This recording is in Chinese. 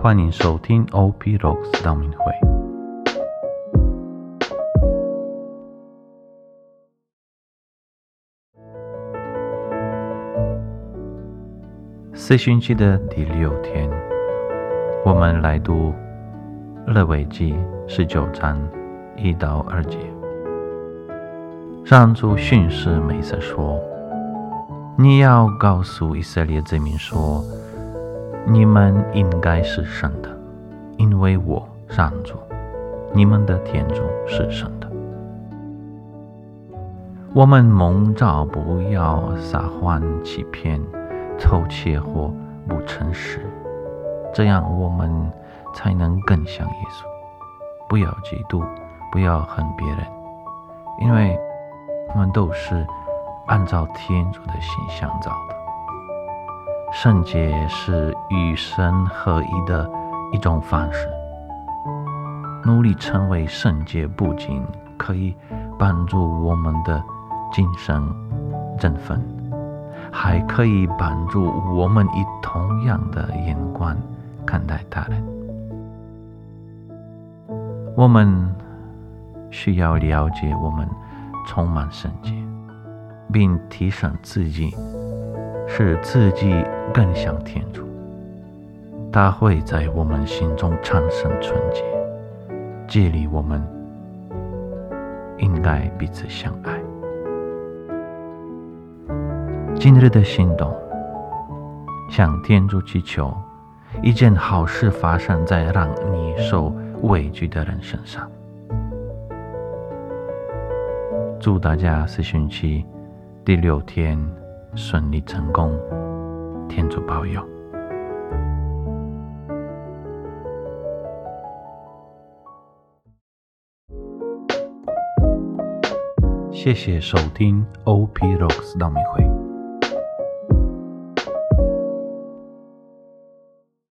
欢迎收听 OP Rocks 道明会。四旬期的第六天，我们来读勒维记十九章一到二节。上主训示梅瑟说：“你要告诉以色列子民说，你们应该是神的，因为我上主，你们的天主是神的。我们蒙召不要撒谎欺骗。”偷窃或不诚实，这样我们才能更像耶稣。不要嫉妒，不要恨别人，因为我们都是按照天主的形象造的。圣洁是与神合一的一种方式。努力成为圣洁，不仅可以帮助我们的精神振奋。还可以帮助我们以同样的眼光看待他人。我们需要了解我们充满圣洁，并提升自己，使自己更像天主。他会在我们心中产生纯洁，激励我们应该彼此相爱。今日的行动，向天主祈求一件好事发生在让你受委屈的人身上。祝大家四旬期第六天顺利成功，天主保佑。谢谢收听 OP Rocks 道明会。